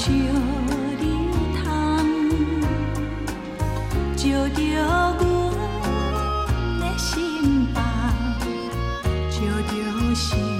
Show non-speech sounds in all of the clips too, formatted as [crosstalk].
照着窗，照着阮的心房，心。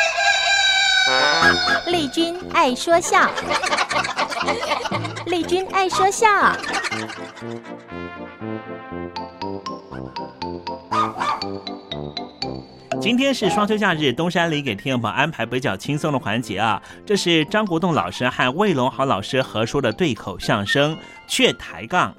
丽君爱说笑，丽君爱说笑。今天是双休假日，东山里给听众朋友安排比较轻松的环节啊。这是张国栋老师和魏龙豪老师合说的对口相声《却抬杠》。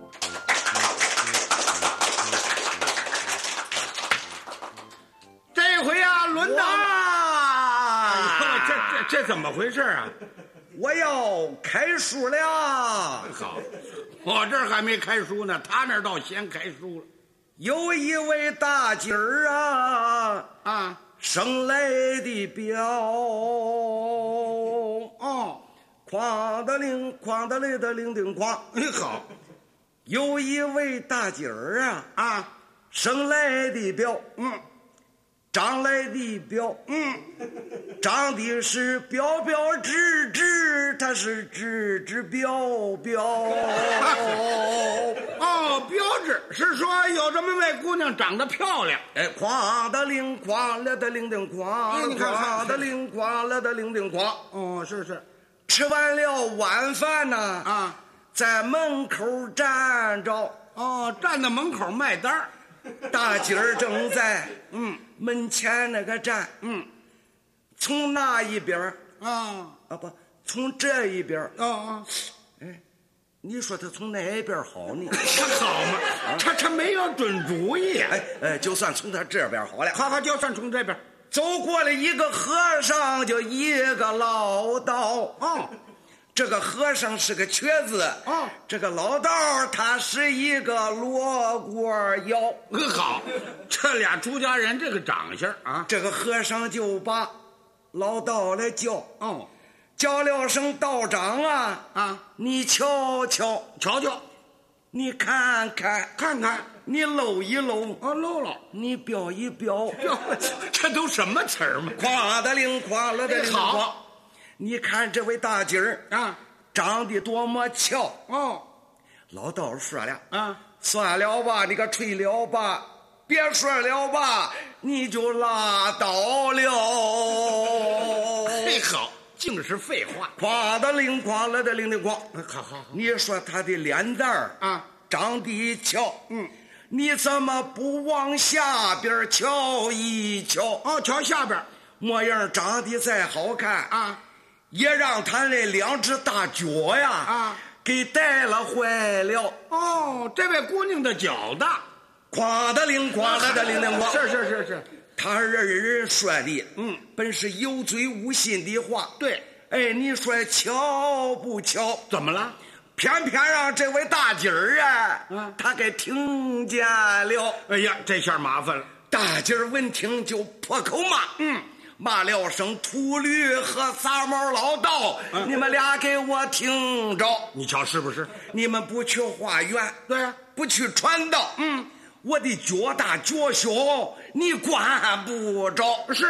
怎么回事啊？我要开书了。好，我这儿还没开书呢，他那儿倒先开书了。有一位大姐儿啊啊，生来的表哦，哐的铃，哐的嘞的铃叮哐。你好，有一位大姐儿啊啊，生来的表，嗯，长来的表，嗯，长的是标标致致，它是直直标标。[laughs] 哦，标志是说有这么位姑娘长得漂亮，哎，哐的铃哐了的铃叮哐，哎你看看哐的铃哐了的铃叮哐。哦，是是，吃完了晚饭呢，啊，在门口站着，哦，站在门口卖单儿，[laughs] 大姐儿正在嗯门前那个站，嗯，从那一边儿啊啊不，从这一边儿啊？哎，你说他从哪一边好呢？他 [laughs] 好嘛，他他没有准主意啊。哎哎，就算从他这边好了，好好，就算从这边，走过来一个和尚，就一个老道。哦，这个和尚是个瘸子。啊，这个老道他是一个罗锅腰。嗯，好，这俩出家人这个长相啊，这个和尚就把老道来叫。哦，叫了声道长啊啊！你瞧瞧，瞧瞧，你看看，看看，你搂一搂，啊，搂搂，你表一表，表，这都什么词儿嘛？夸的灵，夸了的灵，好。你看这位大姐儿啊，长得多么俏哦。老道说了啊，算了吧，你个吹了吧，别说了吧，你就拉倒了。[laughs] 嘿，好，净是废话。夸的灵，夸了的灵的光。好好好，你说他的脸蛋儿啊，长得俏，嗯，你怎么不往下边瞧一瞧？哦，瞧下边，模样长得再好看啊。也让他那两只大脚呀啊给带了坏了。哦，这位姑娘的脚大，夸的灵，夸了的灵灵光。是是是是，他人人说的，嗯，本是有嘴无心的话。对，哎，你说巧不巧？怎么了？偏偏让这位大姐儿啊，啊，他给听见了。哎呀，这下麻烦了。大姐儿闻听就破口骂，嗯。骂了声秃驴和杂毛老道，嗯、你们俩给我听着！你瞧是不是？你们不去化缘，对呀、啊，不去传道，嗯，我的脚大脚小，你管不着。是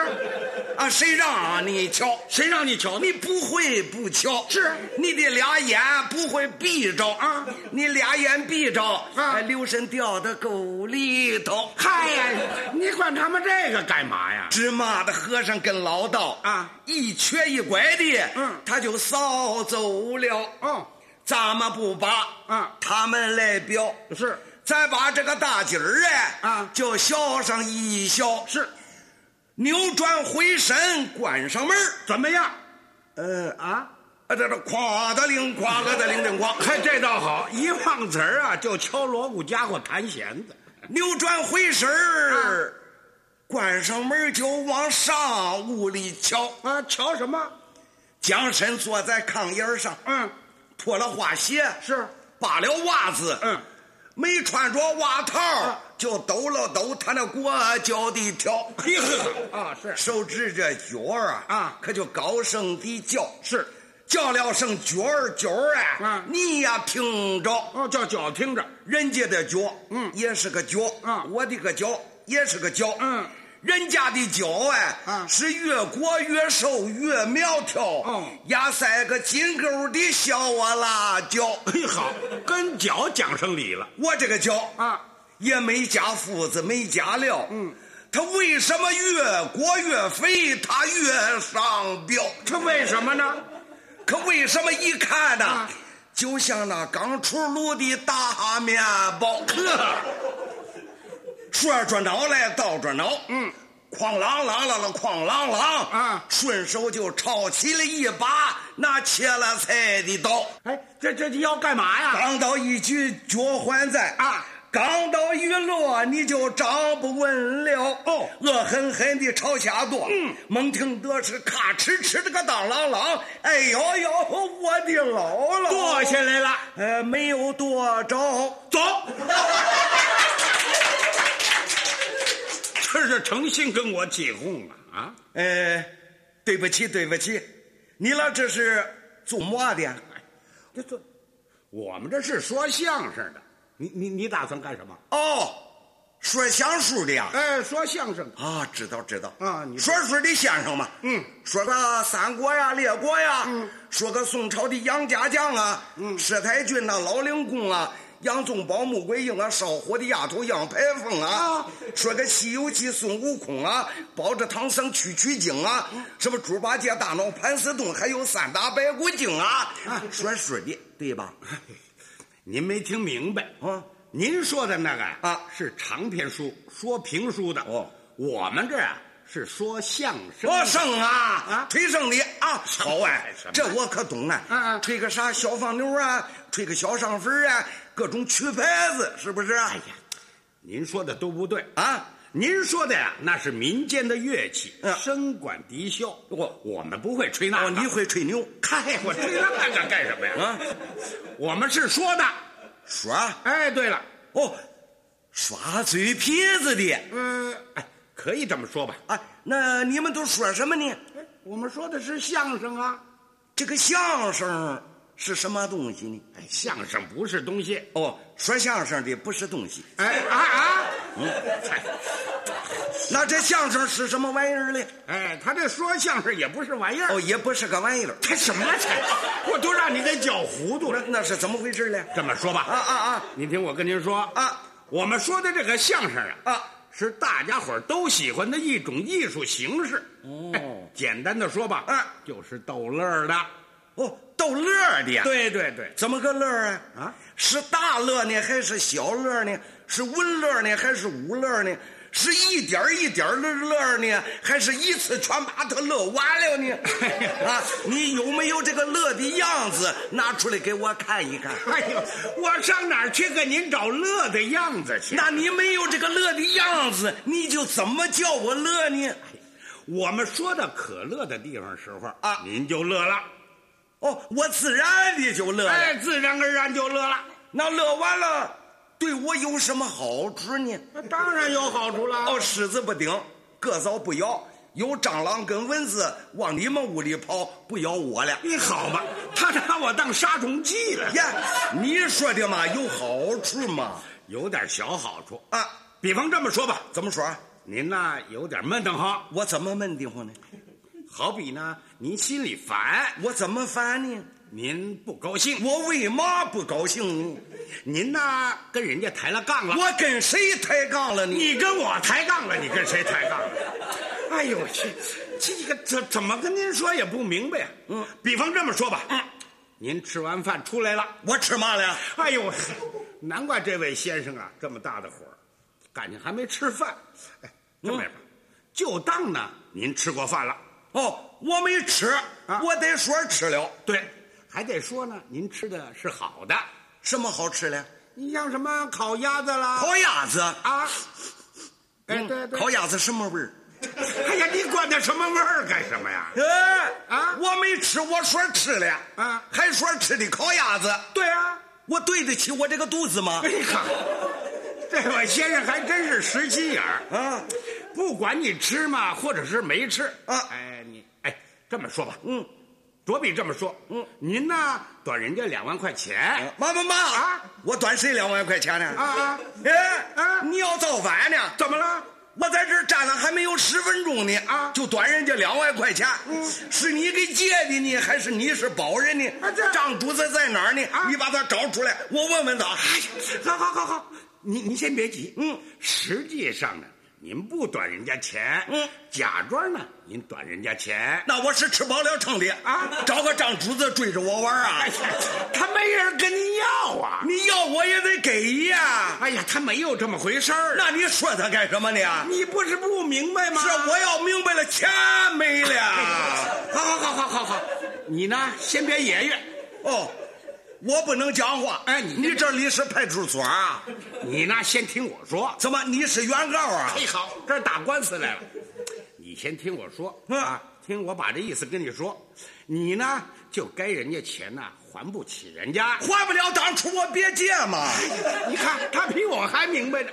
啊，谁让你瞧？谁让你瞧？你不会不瞧？是你的俩眼不会闭着啊？你俩眼闭着，啊，留神掉到沟里头。嗨呀，你管他们这个干嘛呀？芝麻的和尚跟老道啊，一瘸一拐的，嗯，他就扫走了。嗯，咱们不把啊他们来表，是再把这个大姐儿哎啊，就笑上一笑，是扭转回身关上门，怎么样？呃啊。啊，这这夸的灵，夸了的灵灵光，嘿，[laughs] 这倒好，一忘词儿啊，就敲锣鼓家伙弹弦子，扭转回身儿，啊、关上门就往上屋里瞧啊，瞧什么？将身坐在炕沿上，嗯，脱了花鞋，是扒了袜子，嗯，没穿着袜套，啊、就抖了抖他那裹脚的条，[laughs] 啊，是。手指着脚啊啊，可就高声的叫，是。叫了声脚儿脚儿啊，啊、你呀听着。哦，叫脚听着，人家的脚，嗯，也是个脚，啊、嗯，我的个脚也是个脚，嗯，人家的脚哎，啊，是越裹越瘦越苗条，嗯，压塞个金钩的小啊辣椒，嘿好，跟脚讲上理了，我这个脚啊，也没加麸子，没加料，嗯，它为什么越裹越肥，它越上膘？这为什么呢？可为什么一看呢，啊、就像那刚出炉的大面包？呵，说着脑来倒着脑，嗯，哐啷啷啷啷哐啷啷啊，顺手就抄起了一把那切了菜的刀。哎，这这要干嘛呀？刚到一举脚还在啊。刚到一落，你就站不稳了。哦，恶狠狠地朝下跺。嗯，猛听得是咔哧哧的个当啷啷。哎呦呦，我的姥姥！跺下来了。呃，没有跺着。走。这是诚心跟我起哄啊！啊，呃，对不起，对不起，你俩这是做么的？这这，我们这是说相声的。你你你打算干什么？哦，说相声的呀？哎，说相声啊，知道知道啊。你说书的先生嘛，嗯，说个三国呀、列国呀，嗯，说个宋朝的杨家将啊，嗯，佘太君呐、老令公啊，杨宗保、穆桂英啊，烧火的丫头杨排风啊，啊说个《西游记》孙悟空啊，抱着唐僧取取经啊，嗯、什么猪八戒、大闹盘丝洞，还有三打白骨精啊，啊说书的对吧？[laughs] 您没听明白啊？您说的那个啊是长篇书，说评书的哦。我们这啊是说相声。说声啊啊，吹声的啊，好哎，这我可懂啊，吹个啥小放牛啊，吹个小上坟啊，各种曲牌子，是不是？哎呀，您说的都不对啊。您说的呀，那是民间的乐器，嗯笙管笛箫。我我们不会吹那你会吹牛？嗨，我吹那个干什么呀？啊，我们是说的。耍哎，对了，哦，耍嘴皮子的嗯、哎，可以这么说吧。啊。那你们都说什么呢？我们说的是相声啊。这个相声是什么东西呢？哎，相声不是东西。哦，说相声的不是东西。哎啊啊！嗯，那这相声是什么玩意儿呢？哎，他这说相声也不是玩意儿。哦，也不是个玩意儿。他什么才？我都让你给搅糊涂了。那是怎么回事呢？这么说吧，啊啊啊！您听我跟您说啊，我们说的这个相声啊啊，是大家伙儿都喜欢的一种艺术形式。哦哎简单的说吧，啊，就是逗乐儿的。哦，逗乐儿的。，对对对，怎么个乐啊？啊，是大乐呢，还是小乐呢？是文乐呢，还是武乐呢？是一点儿一点儿的乐呢，还是一次全把它乐完了呢？[laughs] 啊，你有没有这个乐的样子拿出来给我看一看？哎呦，我上哪儿去给您找乐的样子去？那你没有这个乐的样子，你就怎么叫我乐呢？我们说到可乐的地方时候啊您就乐了，哦，我自然的就乐了。哎，自然而然就乐了。那乐完了，对我有什么好处呢？那当然有好处了。哦，狮子不叮，个早不咬，有蟑螂跟蚊子往你们屋里跑，不咬我了。你好吧，他拿我当杀虫剂了。呀，你说的嘛，有好处嘛？有点小好处啊，比方这么说吧，怎么说？您呐有点闷得慌，我怎么闷得慌呢？好比呢您心里烦，我怎么烦呢？您不高兴，我为嘛不高兴呢？您呐跟人家抬了杠了，我跟谁抬杠了呢？你跟我抬杠了，你跟谁抬杠了？哎呦我去，这个怎怎么跟您说也不明白呀、嗯，比方这么说吧，嗯，您吃完饭出来了，我吃嘛了呀？哎呦，难怪这位先生啊这么大的火感情还没吃饭。哎，这么着吧，就当呢您吃过饭了。哦，我没吃，啊。我得说吃了。对，还得说呢，您吃的是好的。什么好吃的？你像什么烤鸭子啦，烤鸭子。啊，哎，嗯对对，烤鸭子什么味儿？哎呀，你管它什么味儿干什么呀？哎啊？我没吃，我说吃了啊。还说吃的烤鸭子，对啊，我对得起我这个肚子吗？哎呀，这位先生还真是实心眼儿。啊，不管你吃嘛，或者是没吃啊。哎这么说吧，嗯，卓比这么说，嗯，您呢短人家两万块钱，妈妈妈啊，我短谁两万块钱呢？啊啊，哎啊你要造反呢？怎么了？我在这儿站了还没有十分钟呢，啊就短人家两万块钱，嗯是你给借的呢，还是你是保人呢？啊这账主子在哪儿呢？啊你把他找出来，我问问他。哎呀，好好好好，你你先别急，嗯，实际上呢，您不短人家钱，嗯，假装呢您短人家钱，那我是吃饱了撑的啊找个张主子追着我玩啊他没人跟您要啊，你要我也得给呀。哎呀，他没有这么回事儿，那你说他干什么呢？你不是不明白吗？是我要明白了，钱没了。好好好好好好，你呢先别爷爷，哦，我不能讲话。哎你你这里是派出所啊？[laughs] 你呢先听我说。怎么你是原告啊？嘿，好，这打官司来了。你先听我说嗯啊，听我把这意思跟你说。你呢就该人家钱呐，还不起人家。还不了当初我别借嘛。[laughs] 你看他比我还明白呢。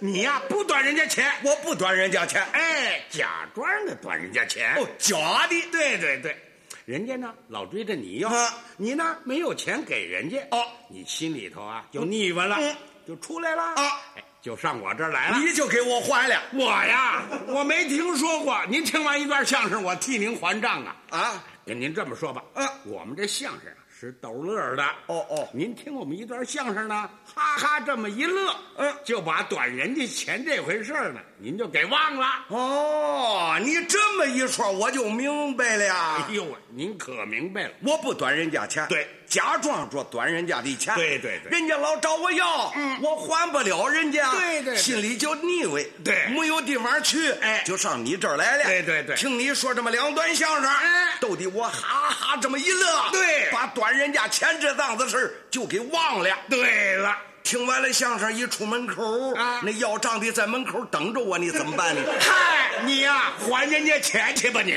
你呀不短人家钱，我不端人家钱。哎，假装的短人家钱。哦，假的。对对对，人家呢老追着你要，啊你呢没有钱给人家，哦，你心里头啊就腻歪了，嗯就出来了啊，哎，就上我这儿来了。你就给我还了我呀，我没听说过。您听完一段相声，我替您还账啊。啊？跟您这么说吧，啊我们这相声啊是逗乐儿的。哦哦您听我们一段相声呢，哈哈这么一乐，嗯就把短人家钱这回事儿呢，您就给忘了。哦，你这么一说，我就明白了呀。哎呦喂，您可明白了。我不短人家钱，对，假装着端人家的钱，对对对。人家老找我要，嗯。我还不了人家，对对对。心里就腻味，对。没有地方去，哎。就上你这儿来了，对对对。听你说这么两段相声，哎逗得我哈哈这么一乐，对。把端人家钱这档子事儿就给忘了。对了，听完了相声一出门口，那要账的在门口等着我，你怎么办呢？嗨，你呀、还人家钱去吧你。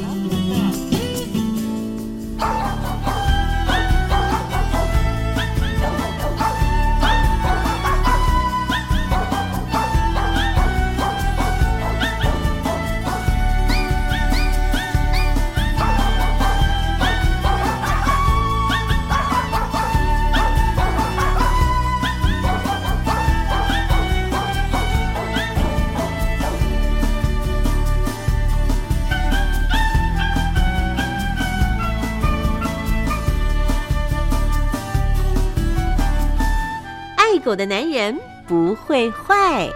狗的男人不会坏。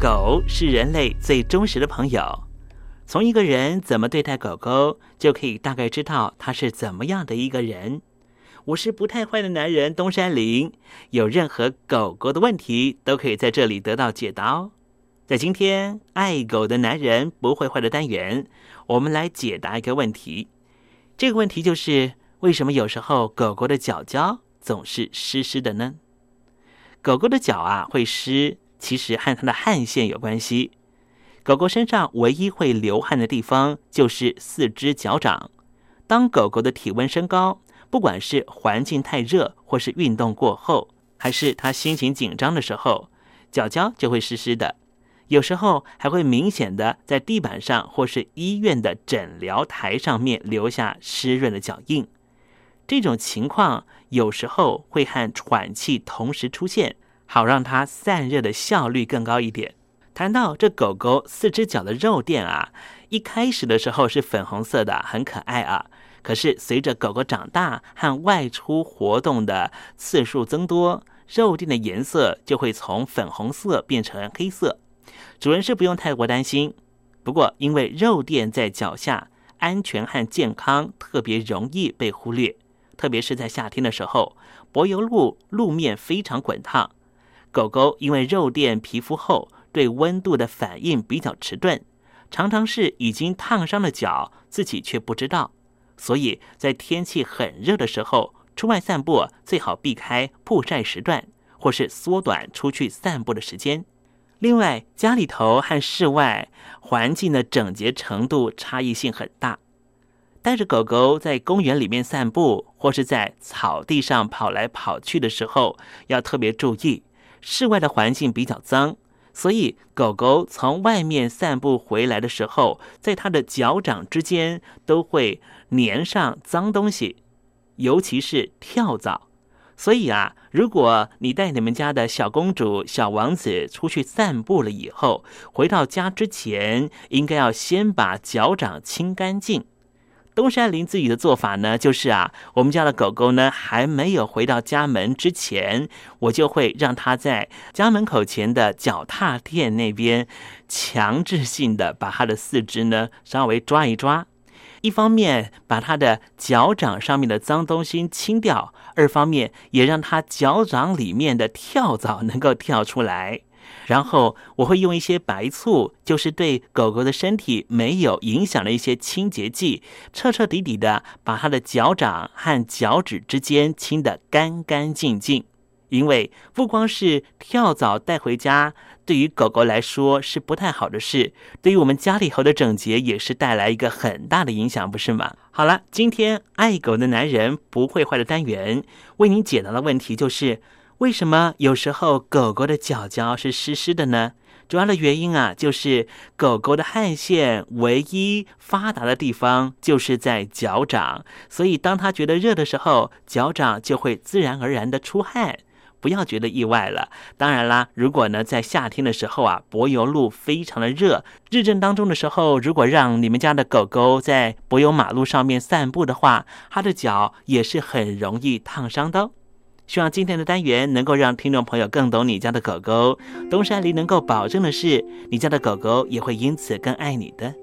狗是人类最忠实的朋友。从一个人怎么对待狗狗，就可以大概知道他是怎么样的一个人。我是不太坏的男人东山林，有任何狗狗的问题，都可以在这里得到解答哦。在今天爱狗的男人不会坏的单元，我们来解答一个问题。这个问题就是：为什么有时候狗狗的脚脚总是湿湿的呢？狗狗的脚啊会湿。其实和它的汗腺有关系。狗狗身上唯一会流汗的地方就是四肢脚掌。当狗狗的体温升高，不管是环境太热，或是运动过后，还是它心情紧张的时候，脚脚就会湿湿的。有时候还会明显的在地板上或是医院的诊疗台上面留下湿润的脚印。这种情况有时候会和喘气同时出现。好让它散热的效率更高一点。谈到这狗狗四只脚的肉垫啊，一开始的时候是粉红色的，很可爱啊。可是随着狗狗长大和外出活动的次数增多，肉垫的颜色就会从粉红色变成黑色。主人是不用太过担心。不过因为肉垫在脚下，安全和健康特别容易被忽略，特别是在夏天的时候，柏油路路面非常滚烫。狗狗因为肉垫皮肤厚，对温度的反应比较迟钝，常常是已经烫伤了脚，自己却不知道。所以在天气很热的时候，出外散步最好避开曝晒时段，或是缩短出去散步的时间。另外，家里头和室外环境的整洁程度差异性很大。带着狗狗在公园里面散步，或是在草地上跑来跑去的时候，要特别注意。室外的环境比较脏，所以狗狗从外面散步回来的时候，在它的脚掌之间都会粘上脏东西，尤其是跳蚤。所以啊，如果你带你们家的小公主、小王子出去散步了以后，回到家之前，应该要先把脚掌清干净。东山林自己的做法呢，就是啊，我们家的狗狗呢还没有回到家门之前，我就会让它在家门口前的脚踏垫那边，强制性的把它的四肢呢稍微抓一抓，一方面把它的脚掌上面的脏东西清掉，二方面也让它脚掌里面的跳蚤能够跳出来。然后我会用一些白醋，就是对狗狗的身体没有影响的一些清洁剂，彻彻底底的把它的脚掌和脚趾之间清得干干净净。因为不光是跳蚤带回家，对于狗狗来说是不太好的事，对于我们家里头的整洁也是带来一个很大的影响，不是吗？好了，今天爱狗的男人不会坏的单元为您解答的问题就是。为什么有时候狗狗的脚脚是湿湿的呢？主要的原因啊，就是狗狗的汗腺唯一发达的地方就是在脚掌，所以当它觉得热的时候，脚掌就会自然而然的出汗，不要觉得意外了。当然啦，如果呢在夏天的时候啊，柏油路非常的热，日正当中的时候，如果让你们家的狗狗在柏油马路上面散步的话，它的脚也是很容易烫伤的。哦希望今天的单元能够让听众朋友更懂你家的狗狗。东山里能够保证的是，你家的狗狗也会因此更爱你的。